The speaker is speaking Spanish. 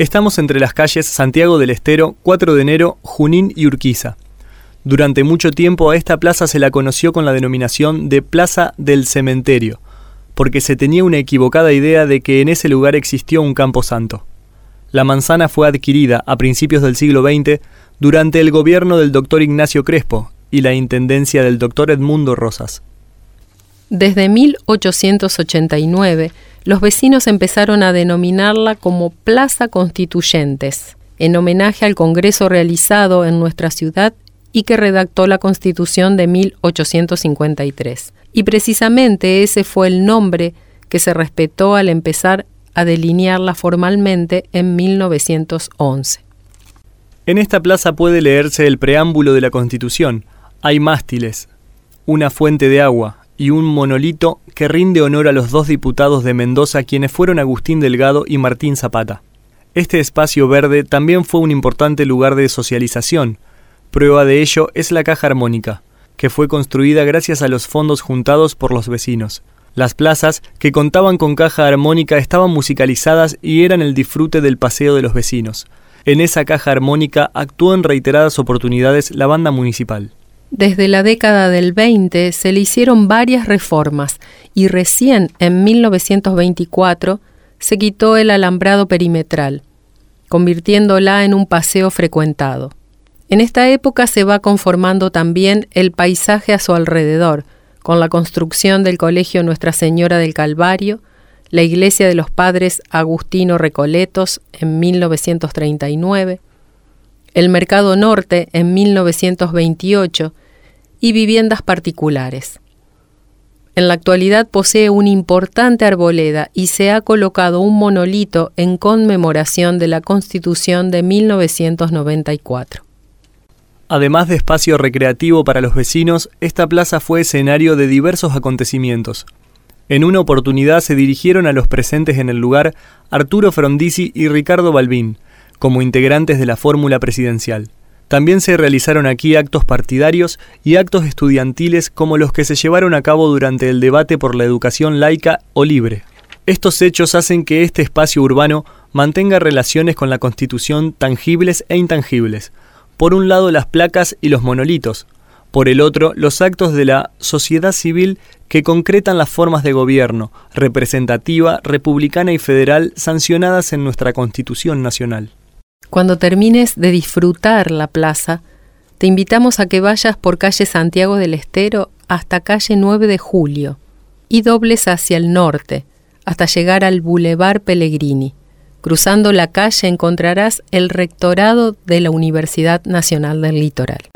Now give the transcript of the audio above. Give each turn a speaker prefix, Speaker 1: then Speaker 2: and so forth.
Speaker 1: Estamos entre las calles Santiago del Estero, 4 de enero, Junín y Urquiza. Durante mucho tiempo a esta plaza se la conoció con la denominación de Plaza del Cementerio, porque se tenía una equivocada idea de que en ese lugar existió un campo santo. La manzana fue adquirida a principios del siglo XX durante el gobierno del doctor Ignacio Crespo y la intendencia del doctor Edmundo Rosas.
Speaker 2: Desde 1889, los vecinos empezaron a denominarla como Plaza Constituyentes, en homenaje al Congreso realizado en nuestra ciudad y que redactó la Constitución de 1853. Y precisamente ese fue el nombre que se respetó al empezar a delinearla formalmente en 1911.
Speaker 1: En esta plaza puede leerse el preámbulo de la Constitución. Hay mástiles, una fuente de agua y un monolito que rinde honor a los dos diputados de Mendoza quienes fueron Agustín Delgado y Martín Zapata. Este espacio verde también fue un importante lugar de socialización, Prueba de ello es la caja armónica, que fue construida gracias a los fondos juntados por los vecinos. Las plazas que contaban con caja armónica estaban musicalizadas y eran el disfrute del paseo de los vecinos. En esa caja armónica actuó en reiteradas oportunidades la banda municipal.
Speaker 2: Desde la década del 20 se le hicieron varias reformas y recién en 1924 se quitó el alambrado perimetral, convirtiéndola en un paseo frecuentado. En esta época se va conformando también el paisaje a su alrededor, con la construcción del Colegio Nuestra Señora del Calvario, la iglesia de los padres Agustino Recoletos en 1939, el Mercado Norte en 1928 y viviendas particulares. En la actualidad posee una importante arboleda y se ha colocado un monolito en conmemoración de la Constitución de 1994.
Speaker 1: Además de espacio recreativo para los vecinos, esta plaza fue escenario de diversos acontecimientos. En una oportunidad se dirigieron a los presentes en el lugar Arturo Frondizi y Ricardo Balbín, como integrantes de la fórmula presidencial. También se realizaron aquí actos partidarios y actos estudiantiles como los que se llevaron a cabo durante el debate por la educación laica o libre. Estos hechos hacen que este espacio urbano mantenga relaciones con la Constitución tangibles e intangibles, por un lado las placas y los monolitos, por el otro los actos de la sociedad civil que concretan las formas de gobierno, representativa, republicana y federal sancionadas en nuestra Constitución Nacional.
Speaker 2: Cuando termines de disfrutar la plaza, te invitamos a que vayas por calle Santiago del Estero hasta calle 9 de Julio y dobles hacia el norte hasta llegar al Boulevard Pellegrini. Cruzando la calle encontrarás el rectorado de la Universidad Nacional del Litoral.